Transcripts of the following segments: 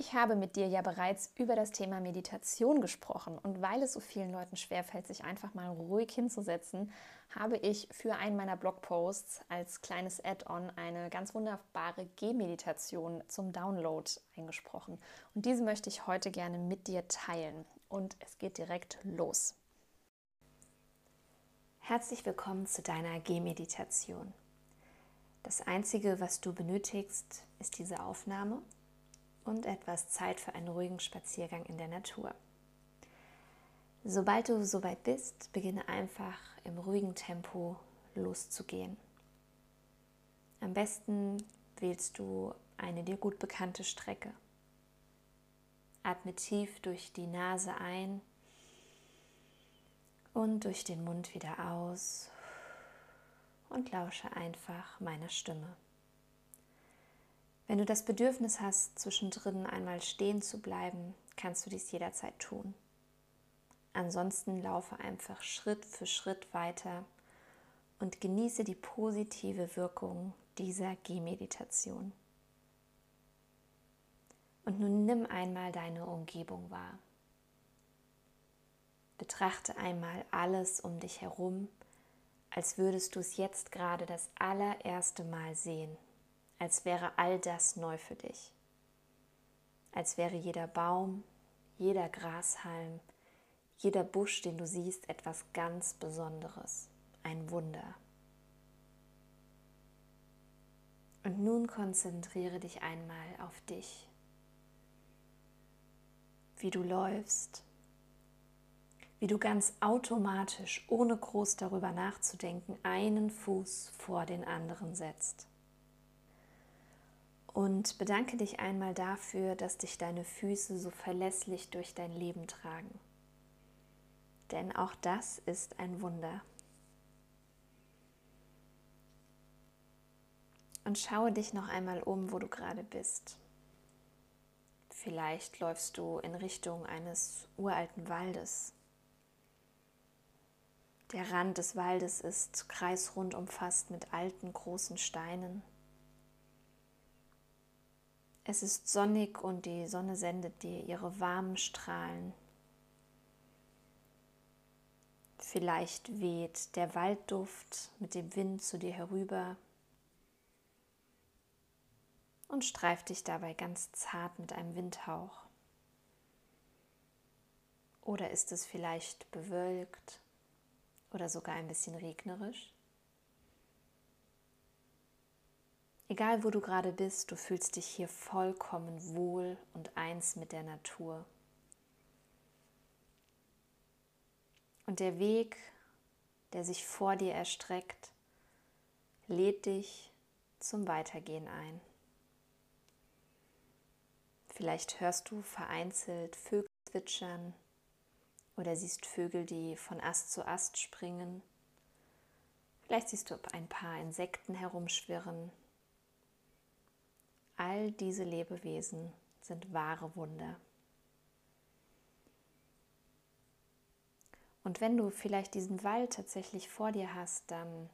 Ich habe mit dir ja bereits über das Thema Meditation gesprochen und weil es so vielen Leuten schwerfällt, sich einfach mal ruhig hinzusetzen, habe ich für einen meiner Blogposts als kleines Add-on eine ganz wunderbare Gehmeditation zum Download eingesprochen. Und diese möchte ich heute gerne mit dir teilen. Und es geht direkt los. Herzlich willkommen zu deiner Gehmeditation. Das Einzige, was du benötigst, ist diese Aufnahme und etwas Zeit für einen ruhigen Spaziergang in der Natur. Sobald du soweit bist, beginne einfach im ruhigen Tempo loszugehen. Am besten wählst du eine dir gut bekannte Strecke. Atme tief durch die Nase ein und durch den Mund wieder aus und lausche einfach meiner Stimme. Wenn du das Bedürfnis hast, zwischendrin einmal stehen zu bleiben, kannst du dies jederzeit tun. Ansonsten laufe einfach Schritt für Schritt weiter und genieße die positive Wirkung dieser Gehmeditation. Und nun nimm einmal deine Umgebung wahr. Betrachte einmal alles um dich herum, als würdest du es jetzt gerade das allererste Mal sehen als wäre all das neu für dich. Als wäre jeder Baum, jeder Grashalm, jeder Busch, den du siehst, etwas ganz Besonderes, ein Wunder. Und nun konzentriere dich einmal auf dich, wie du läufst, wie du ganz automatisch, ohne groß darüber nachzudenken, einen Fuß vor den anderen setzt. Und bedanke dich einmal dafür, dass dich deine Füße so verlässlich durch dein Leben tragen. Denn auch das ist ein Wunder. Und schaue dich noch einmal um, wo du gerade bist. Vielleicht läufst du in Richtung eines uralten Waldes. Der Rand des Waldes ist kreisrund umfasst mit alten großen Steinen. Es ist sonnig und die Sonne sendet dir ihre warmen Strahlen. Vielleicht weht der Waldduft mit dem Wind zu dir herüber und streift dich dabei ganz zart mit einem Windhauch. Oder ist es vielleicht bewölkt oder sogar ein bisschen regnerisch? Egal wo du gerade bist, du fühlst dich hier vollkommen wohl und eins mit der Natur. Und der Weg, der sich vor dir erstreckt, lädt dich zum Weitergehen ein. Vielleicht hörst du vereinzelt Vögel zwitschern oder siehst Vögel, die von Ast zu Ast springen. Vielleicht siehst du ein paar Insekten herumschwirren All diese Lebewesen sind wahre Wunder. Und wenn du vielleicht diesen Wald tatsächlich vor dir hast, dann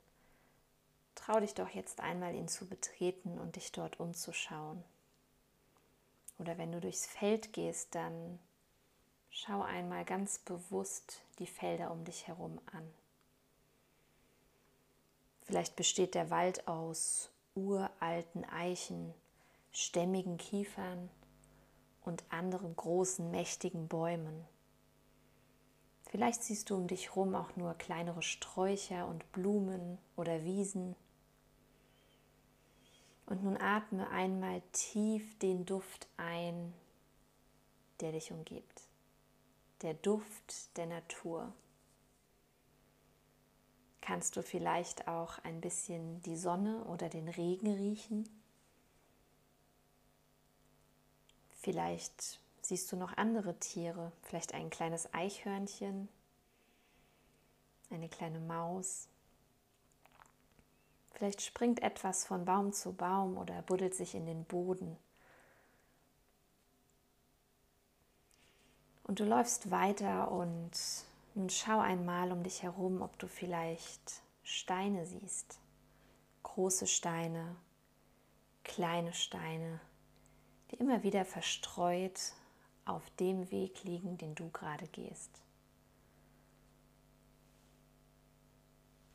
trau dich doch jetzt einmal ihn zu betreten und dich dort umzuschauen. Oder wenn du durchs Feld gehst, dann schau einmal ganz bewusst die Felder um dich herum an. Vielleicht besteht der Wald aus uralten Eichen, stämmigen Kiefern und anderen großen, mächtigen Bäumen. Vielleicht siehst du um dich herum auch nur kleinere Sträucher und Blumen oder Wiesen. Und nun atme einmal tief den Duft ein, der dich umgibt. Der Duft der Natur. Kannst du vielleicht auch ein bisschen die Sonne oder den Regen riechen? Vielleicht siehst du noch andere Tiere, vielleicht ein kleines Eichhörnchen, eine kleine Maus. Vielleicht springt etwas von Baum zu Baum oder buddelt sich in den Boden. Und du läufst weiter und nun schau einmal um dich herum, ob du vielleicht Steine siehst. Große Steine, kleine Steine, immer wieder verstreut auf dem Weg liegen, den du gerade gehst.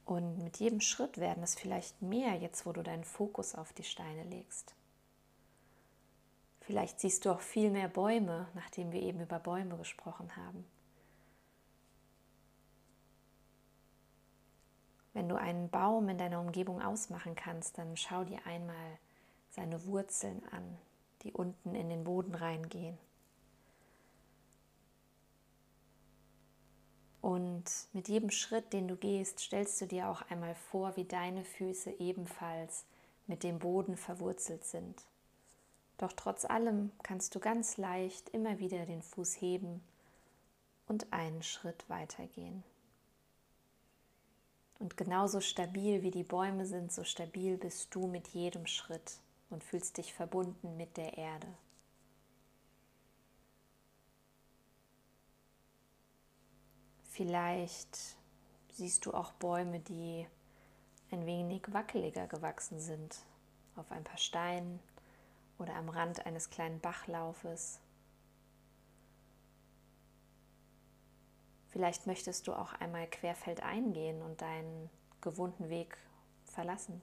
Und mit jedem Schritt werden es vielleicht mehr, jetzt wo du deinen Fokus auf die Steine legst. Vielleicht siehst du auch viel mehr Bäume, nachdem wir eben über Bäume gesprochen haben. Wenn du einen Baum in deiner Umgebung ausmachen kannst, dann schau dir einmal seine Wurzeln an, die unten in den Boden reingehen. Und mit jedem Schritt, den du gehst, stellst du dir auch einmal vor, wie deine Füße ebenfalls mit dem Boden verwurzelt sind. Doch trotz allem kannst du ganz leicht immer wieder den Fuß heben und einen Schritt weitergehen. Und genauso stabil wie die Bäume sind, so stabil bist du mit jedem Schritt und fühlst dich verbunden mit der Erde. Vielleicht siehst du auch Bäume, die ein wenig wackeliger gewachsen sind, auf ein paar Steinen oder am Rand eines kleinen Bachlaufes. Vielleicht möchtest du auch einmal querfeldein gehen und deinen gewohnten Weg verlassen.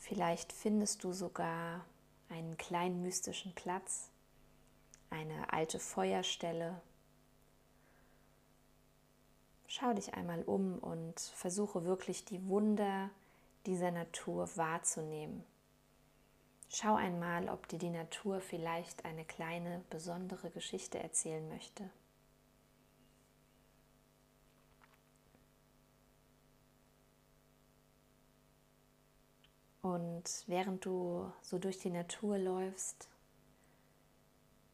Vielleicht findest du sogar einen kleinen mystischen Platz, eine alte Feuerstelle. Schau dich einmal um und versuche wirklich die Wunder dieser Natur wahrzunehmen. Schau einmal, ob dir die Natur vielleicht eine kleine besondere Geschichte erzählen möchte. Und während du so durch die Natur läufst,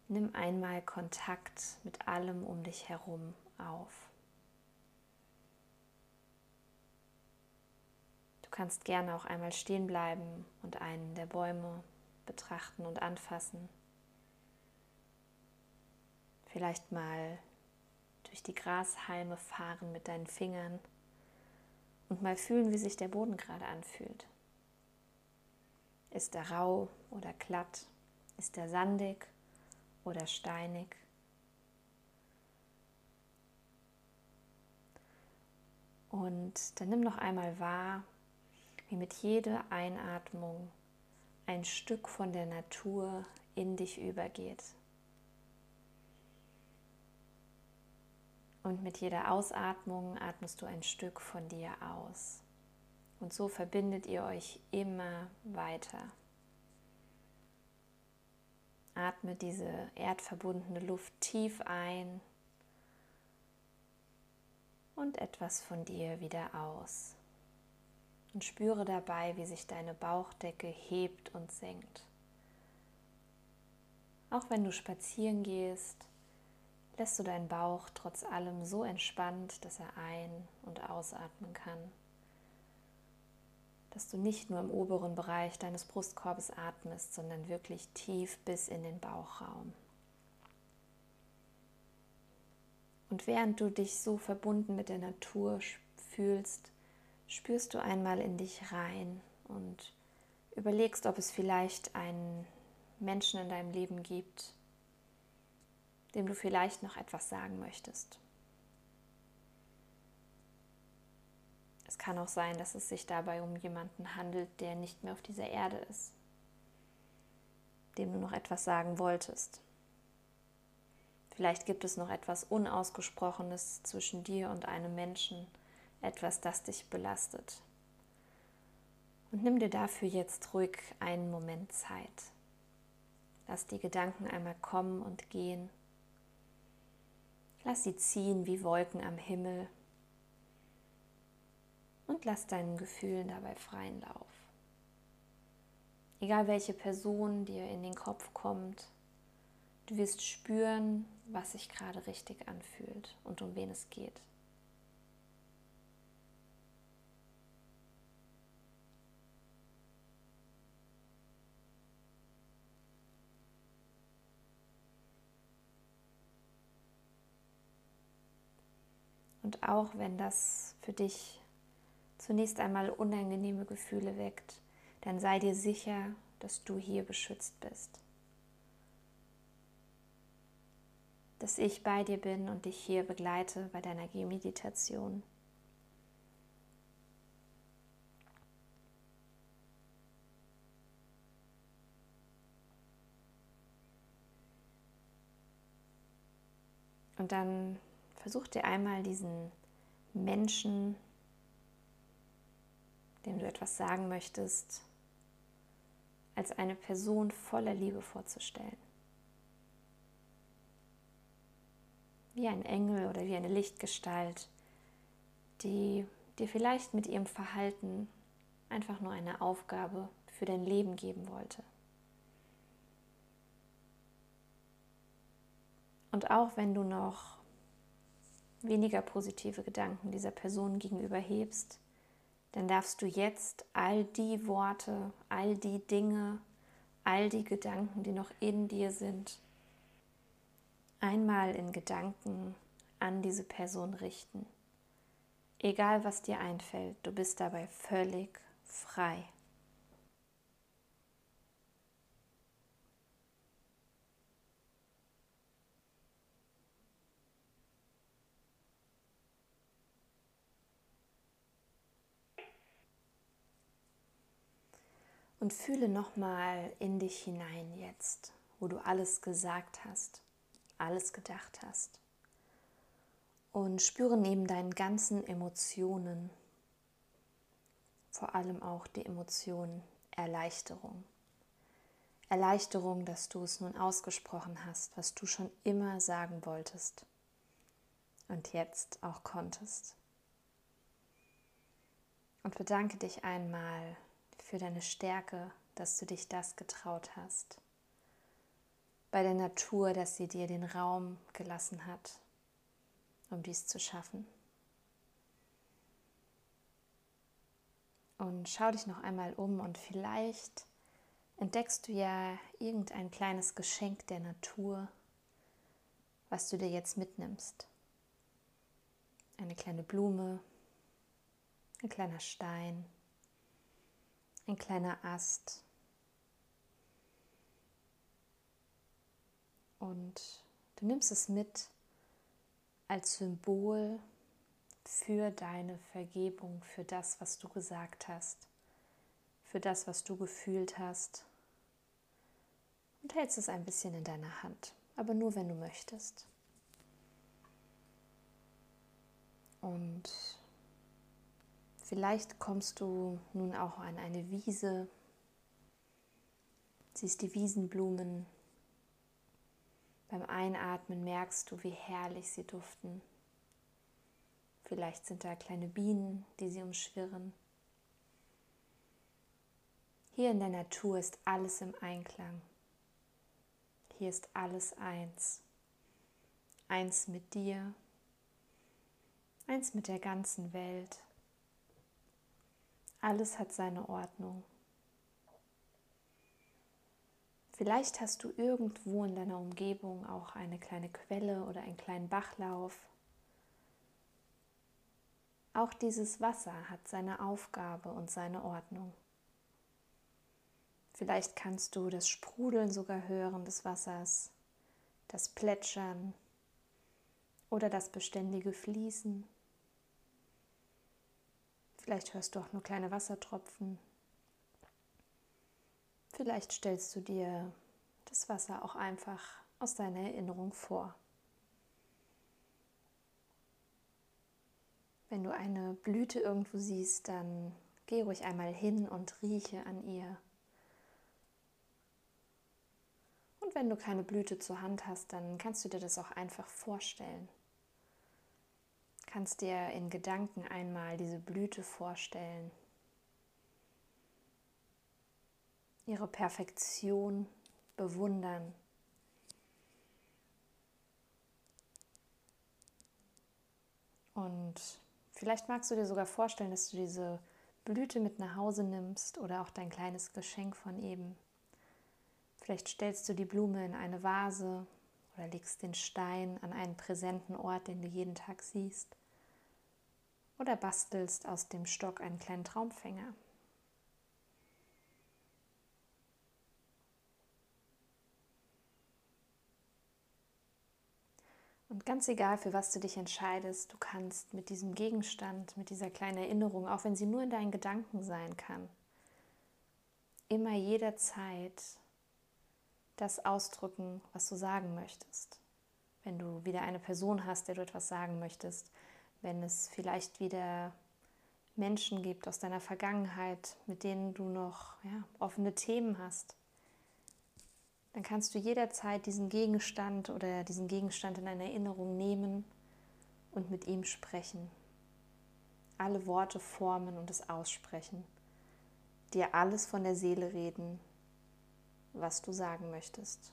nimm einmal Kontakt mit allem um dich herum auf. Du kannst gerne auch einmal stehen bleiben und einen der Bäume betrachten und anfassen. Vielleicht mal durch die Grashalme fahren mit deinen Fingern und mal fühlen, wie sich der Boden gerade anfühlt. Ist er rau oder glatt? Ist er sandig oder steinig? Und dann nimm noch einmal wahr, wie mit jeder Einatmung ein Stück von der Natur in dich übergeht. Und mit jeder Ausatmung atmest du ein Stück von dir aus. Und so verbindet ihr euch immer weiter. Atme diese erdverbundene Luft tief ein und etwas von dir wieder aus. Und spüre dabei, wie sich deine Bauchdecke hebt und senkt. Auch wenn du spazieren gehst, lässt du deinen Bauch trotz allem so entspannt, dass er ein- und ausatmen kann dass du nicht nur im oberen Bereich deines Brustkorbes atmest, sondern wirklich tief bis in den Bauchraum. Und während du dich so verbunden mit der Natur fühlst, spürst du einmal in dich rein und überlegst, ob es vielleicht einen Menschen in deinem Leben gibt, dem du vielleicht noch etwas sagen möchtest. Es kann auch sein, dass es sich dabei um jemanden handelt, der nicht mehr auf dieser Erde ist, dem du noch etwas sagen wolltest. Vielleicht gibt es noch etwas Unausgesprochenes zwischen dir und einem Menschen, etwas, das dich belastet. Und nimm dir dafür jetzt ruhig einen Moment Zeit. Lass die Gedanken einmal kommen und gehen. Lass sie ziehen wie Wolken am Himmel und lass deinen Gefühlen dabei freien Lauf. Egal welche Person dir in den Kopf kommt, du wirst spüren, was sich gerade richtig anfühlt und um wen es geht. Und auch wenn das für dich zunächst einmal unangenehme Gefühle weckt, dann sei dir sicher, dass du hier beschützt bist. Dass ich bei dir bin und dich hier begleite bei deiner Gehmeditation. Und dann versuch dir einmal diesen Menschen, dem du etwas sagen möchtest, als eine Person voller Liebe vorzustellen. Wie ein Engel oder wie eine Lichtgestalt, die dir vielleicht mit ihrem Verhalten einfach nur eine Aufgabe für dein Leben geben wollte. Und auch wenn du noch weniger positive Gedanken dieser Person gegenüber hebst, dann darfst du jetzt all die Worte, all die Dinge, all die Gedanken, die noch in dir sind, einmal in Gedanken an diese Person richten. Egal was dir einfällt, du bist dabei völlig frei. Und fühle nochmal in dich hinein jetzt, wo du alles gesagt hast, alles gedacht hast. Und spüre neben deinen ganzen Emotionen vor allem auch die Emotion Erleichterung. Erleichterung, dass du es nun ausgesprochen hast, was du schon immer sagen wolltest und jetzt auch konntest. Und bedanke dich einmal für deine Stärke, dass du dich das getraut hast. Bei der Natur, dass sie dir den Raum gelassen hat, um dies zu schaffen. Und schau dich noch einmal um und vielleicht entdeckst du ja irgendein kleines Geschenk der Natur, was du dir jetzt mitnimmst. Eine kleine Blume, ein kleiner Stein, ein kleiner Ast. Und du nimmst es mit als Symbol für deine Vergebung, für das, was du gesagt hast, für das, was du gefühlt hast. Und hältst es ein bisschen in deiner Hand, aber nur wenn du möchtest. Und Vielleicht kommst du nun auch an eine Wiese, siehst die Wiesenblumen. Beim Einatmen merkst du, wie herrlich sie duften. Vielleicht sind da kleine Bienen, die sie umschwirren. Hier in der Natur ist alles im Einklang. Hier ist alles eins. Eins mit dir, eins mit der ganzen Welt. Alles hat seine Ordnung. Vielleicht hast du irgendwo in deiner Umgebung auch eine kleine Quelle oder einen kleinen Bachlauf. Auch dieses Wasser hat seine Aufgabe und seine Ordnung. Vielleicht kannst du das Sprudeln sogar hören des Wassers, das Plätschern oder das beständige Fließen. Vielleicht hörst du auch nur kleine Wassertropfen. Vielleicht stellst du dir das Wasser auch einfach aus deiner Erinnerung vor. Wenn du eine Blüte irgendwo siehst, dann geh ruhig einmal hin und rieche an ihr. Und wenn du keine Blüte zur Hand hast, dann kannst du dir das auch einfach vorstellen kannst dir in Gedanken einmal diese Blüte vorstellen, ihre Perfektion bewundern. Und vielleicht magst du dir sogar vorstellen, dass du diese Blüte mit nach Hause nimmst oder auch dein kleines Geschenk von eben. Vielleicht stellst du die Blume in eine Vase oder legst den Stein an einen präsenten Ort, den du jeden Tag siehst oder bastelst aus dem Stock einen kleinen Traumfänger. Und ganz egal, für was du dich entscheidest, du kannst mit diesem Gegenstand, mit dieser kleinen Erinnerung, auch wenn sie nur in deinen Gedanken sein kann, immer jederzeit das ausdrücken, was du sagen möchtest. Wenn du wieder eine Person hast, der du etwas sagen möchtest, wenn es vielleicht wieder Menschen gibt aus deiner Vergangenheit, mit denen du noch ja, offene Themen hast, dann kannst du jederzeit diesen Gegenstand oder diesen Gegenstand in deiner Erinnerung nehmen und mit ihm sprechen. Alle Worte formen und es aussprechen. Dir alles von der Seele reden, was du sagen möchtest.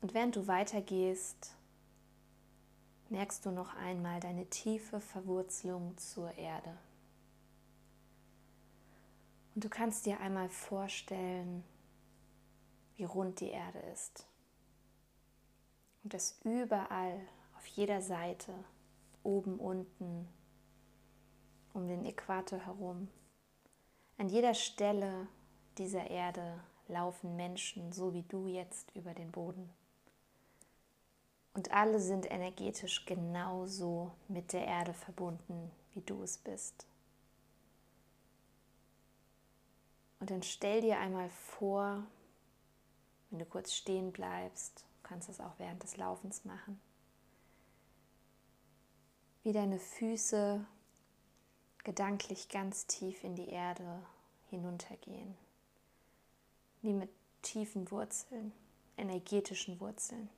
Und während du weitergehst, merkst du noch einmal deine tiefe Verwurzelung zur Erde. Und du kannst dir einmal vorstellen, wie rund die Erde ist. Und dass überall, auf jeder Seite, oben, unten, um den Äquator herum, an jeder Stelle dieser Erde laufen Menschen, so wie du jetzt, über den Boden. Und alle sind energetisch genauso mit der Erde verbunden, wie du es bist. Und dann stell dir einmal vor, wenn du kurz stehen bleibst, du kannst es auch während des Laufens machen, wie deine Füße gedanklich ganz tief in die Erde hinuntergehen, wie mit tiefen Wurzeln, energetischen Wurzeln.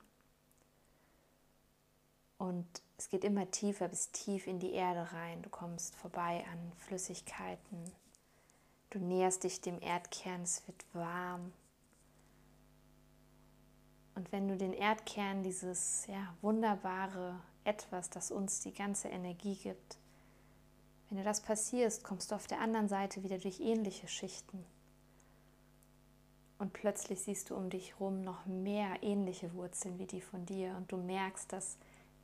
Und es geht immer tiefer bis tief in die Erde rein. Du kommst vorbei an Flüssigkeiten. Du näherst dich dem Erdkern, es wird warm. Und wenn du den Erdkern, dieses ja, wunderbare Etwas, das uns die ganze Energie gibt, wenn dir das passiert, kommst du auf der anderen Seite wieder durch ähnliche Schichten. Und plötzlich siehst du um dich herum noch mehr ähnliche Wurzeln wie die von dir. Und du merkst, dass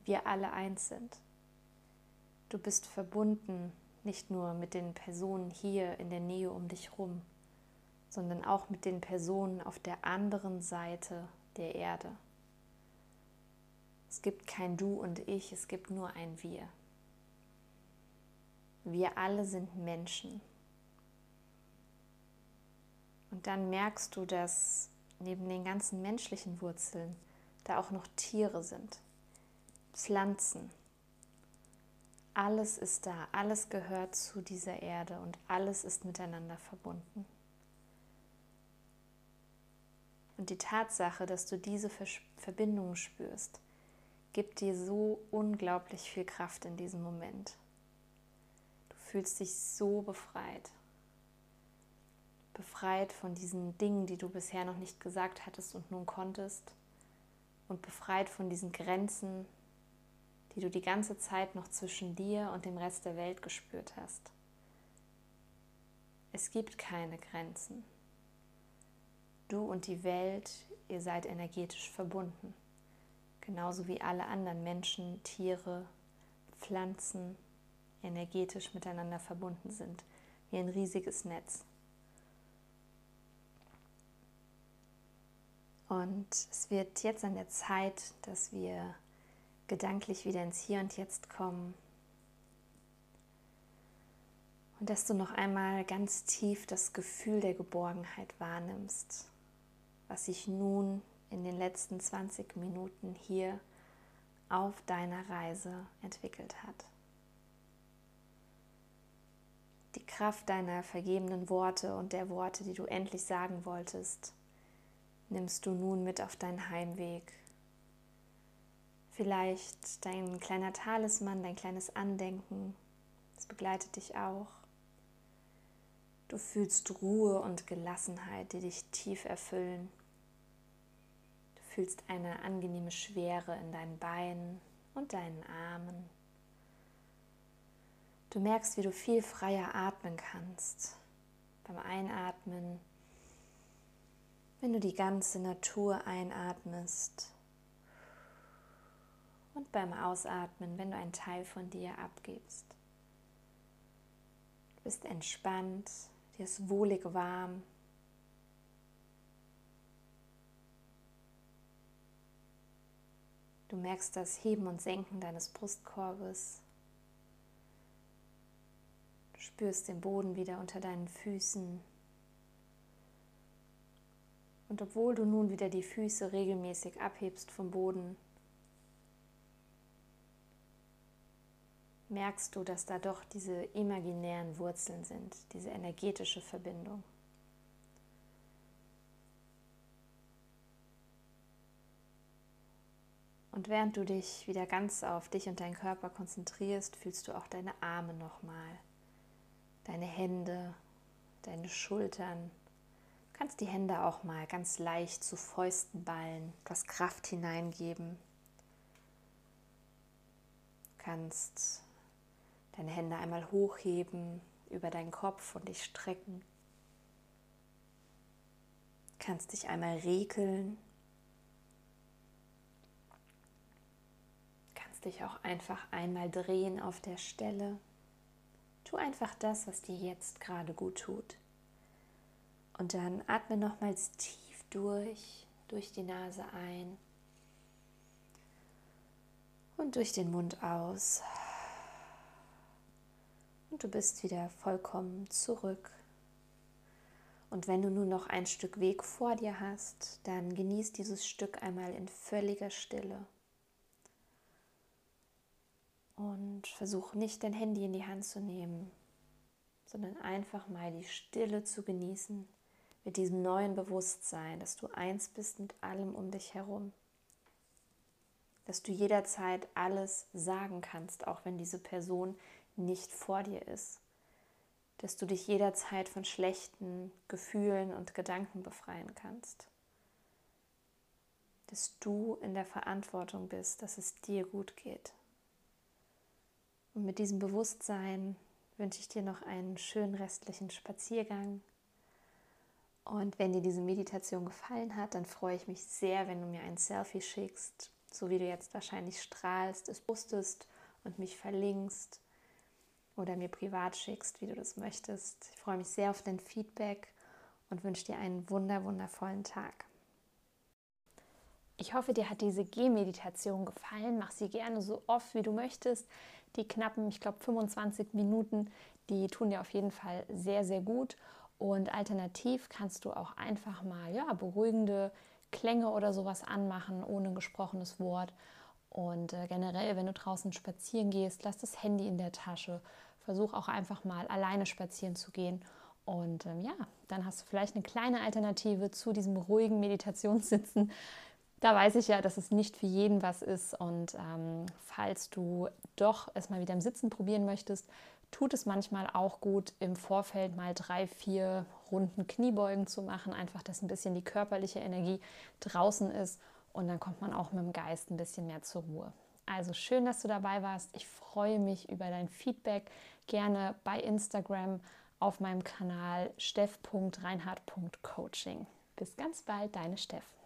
wir alle eins sind. Du bist verbunden nicht nur mit den Personen hier in der Nähe um dich rum, sondern auch mit den Personen auf der anderen Seite der Erde. Es gibt kein Du und Ich, es gibt nur ein Wir. Wir alle sind Menschen. Und dann merkst du, dass neben den ganzen menschlichen Wurzeln da auch noch Tiere sind. Pflanzen. Alles ist da, alles gehört zu dieser Erde und alles ist miteinander verbunden. Und die Tatsache, dass du diese Verbindungen spürst, gibt dir so unglaublich viel Kraft in diesem Moment. Du fühlst dich so befreit. Befreit von diesen Dingen, die du bisher noch nicht gesagt hattest und nun konntest. Und befreit von diesen Grenzen, die du die ganze Zeit noch zwischen dir und dem Rest der Welt gespürt hast. Es gibt keine Grenzen. Du und die Welt, ihr seid energetisch verbunden, genauso wie alle anderen Menschen, Tiere, Pflanzen energetisch miteinander verbunden sind, wie ein riesiges Netz. Und es wird jetzt an der Zeit, dass wir gedanklich wieder ins Hier und Jetzt kommen. Und dass du noch einmal ganz tief das Gefühl der Geborgenheit wahrnimmst, was sich nun in den letzten 20 Minuten hier auf deiner Reise entwickelt hat. Die Kraft deiner vergebenen Worte und der Worte, die du endlich sagen wolltest, nimmst du nun mit auf deinen Heimweg Vielleicht dein kleiner Talisman, dein kleines Andenken, das begleitet dich auch. Du fühlst Ruhe und Gelassenheit, die dich tief erfüllen. Du fühlst eine angenehme Schwere in deinen Beinen und deinen Armen. Du merkst, wie du viel freier atmen kannst. Beim Einatmen, wenn du die ganze Natur einatmest beim Ausatmen, wenn du einen Teil von dir abgibst. Du bist entspannt, Dir ist wohlig warm. Du merkst das Heben und Senken deines Brustkorbes. Du spürst den Boden wieder unter deinen Füßen. Und obwohl du nun wieder die Füße regelmäßig abhebst vom Boden, merkst du, dass da doch diese imaginären Wurzeln sind, diese energetische Verbindung. Und während du dich wieder ganz auf dich und deinen Körper konzentrierst, fühlst du auch deine Arme nochmal, deine Hände, deine Schultern. Du kannst die Hände auch mal ganz leicht zu Fäusten ballen, etwas Kraft hineingeben. Du kannst deine Hände einmal hochheben über deinen Kopf und dich strecken. Du kannst dich einmal regeln kannst dich auch einfach einmal drehen auf der Stelle. Tu einfach das, was dir jetzt gerade gut tut. Und dann atme nochmals tief durch, durch die Nase ein und durch den Mund aus. Du bist wieder vollkommen zurück. Und wenn du nur noch ein Stück Weg vor dir hast, dann genieß dieses Stück einmal in völliger Stille. Und versuch nicht dein Handy in die Hand zu nehmen, sondern einfach mal die Stille zu genießen mit diesem neuen Bewusstsein, dass du eins bist mit allem um dich herum. Dass du jederzeit alles sagen kannst, auch wenn diese Person nicht vor dir ist. Dass du dich jederzeit von schlechten Gefühlen und Gedanken befreien kannst. Dass du in der Verantwortung bist, dass es dir gut geht. Und mit diesem Bewusstsein wünsche ich dir noch einen schönen restlichen Spaziergang. Und wenn dir diese Meditation gefallen hat, dann freue ich mich sehr, wenn du mir ein Selfie schickst, so wie du jetzt wahrscheinlich strahlst, es postest und mich verlinkst oder mir privat schickst, wie du das möchtest. Ich freue mich sehr auf dein Feedback und wünsche dir einen wunder wundervollen Tag. Ich hoffe, dir hat diese Gehmeditation gefallen. Mach sie gerne so oft, wie du möchtest. Die knappen, ich glaube, 25 Minuten, die tun dir auf jeden Fall sehr, sehr gut. Und alternativ kannst du auch einfach mal ja, beruhigende Klänge oder sowas anmachen, ohne gesprochenes Wort. Und äh, generell, wenn du draußen spazieren gehst, lass das Handy in der Tasche. Versuch auch einfach mal alleine spazieren zu gehen. Und ähm, ja, dann hast du vielleicht eine kleine Alternative zu diesem ruhigen Meditationssitzen da weiß ich ja, dass es nicht für jeden was ist. Und ähm, falls du doch es mal wieder im Sitzen probieren möchtest, tut es manchmal auch gut, im Vorfeld mal drei, vier Runden Kniebeugen zu machen. Einfach, dass ein bisschen die körperliche Energie draußen ist. Und dann kommt man auch mit dem Geist ein bisschen mehr zur Ruhe. Also schön, dass du dabei warst. Ich freue mich über dein Feedback. Gerne bei Instagram auf meinem Kanal steff.reinhard.coaching. Bis ganz bald, deine Steff.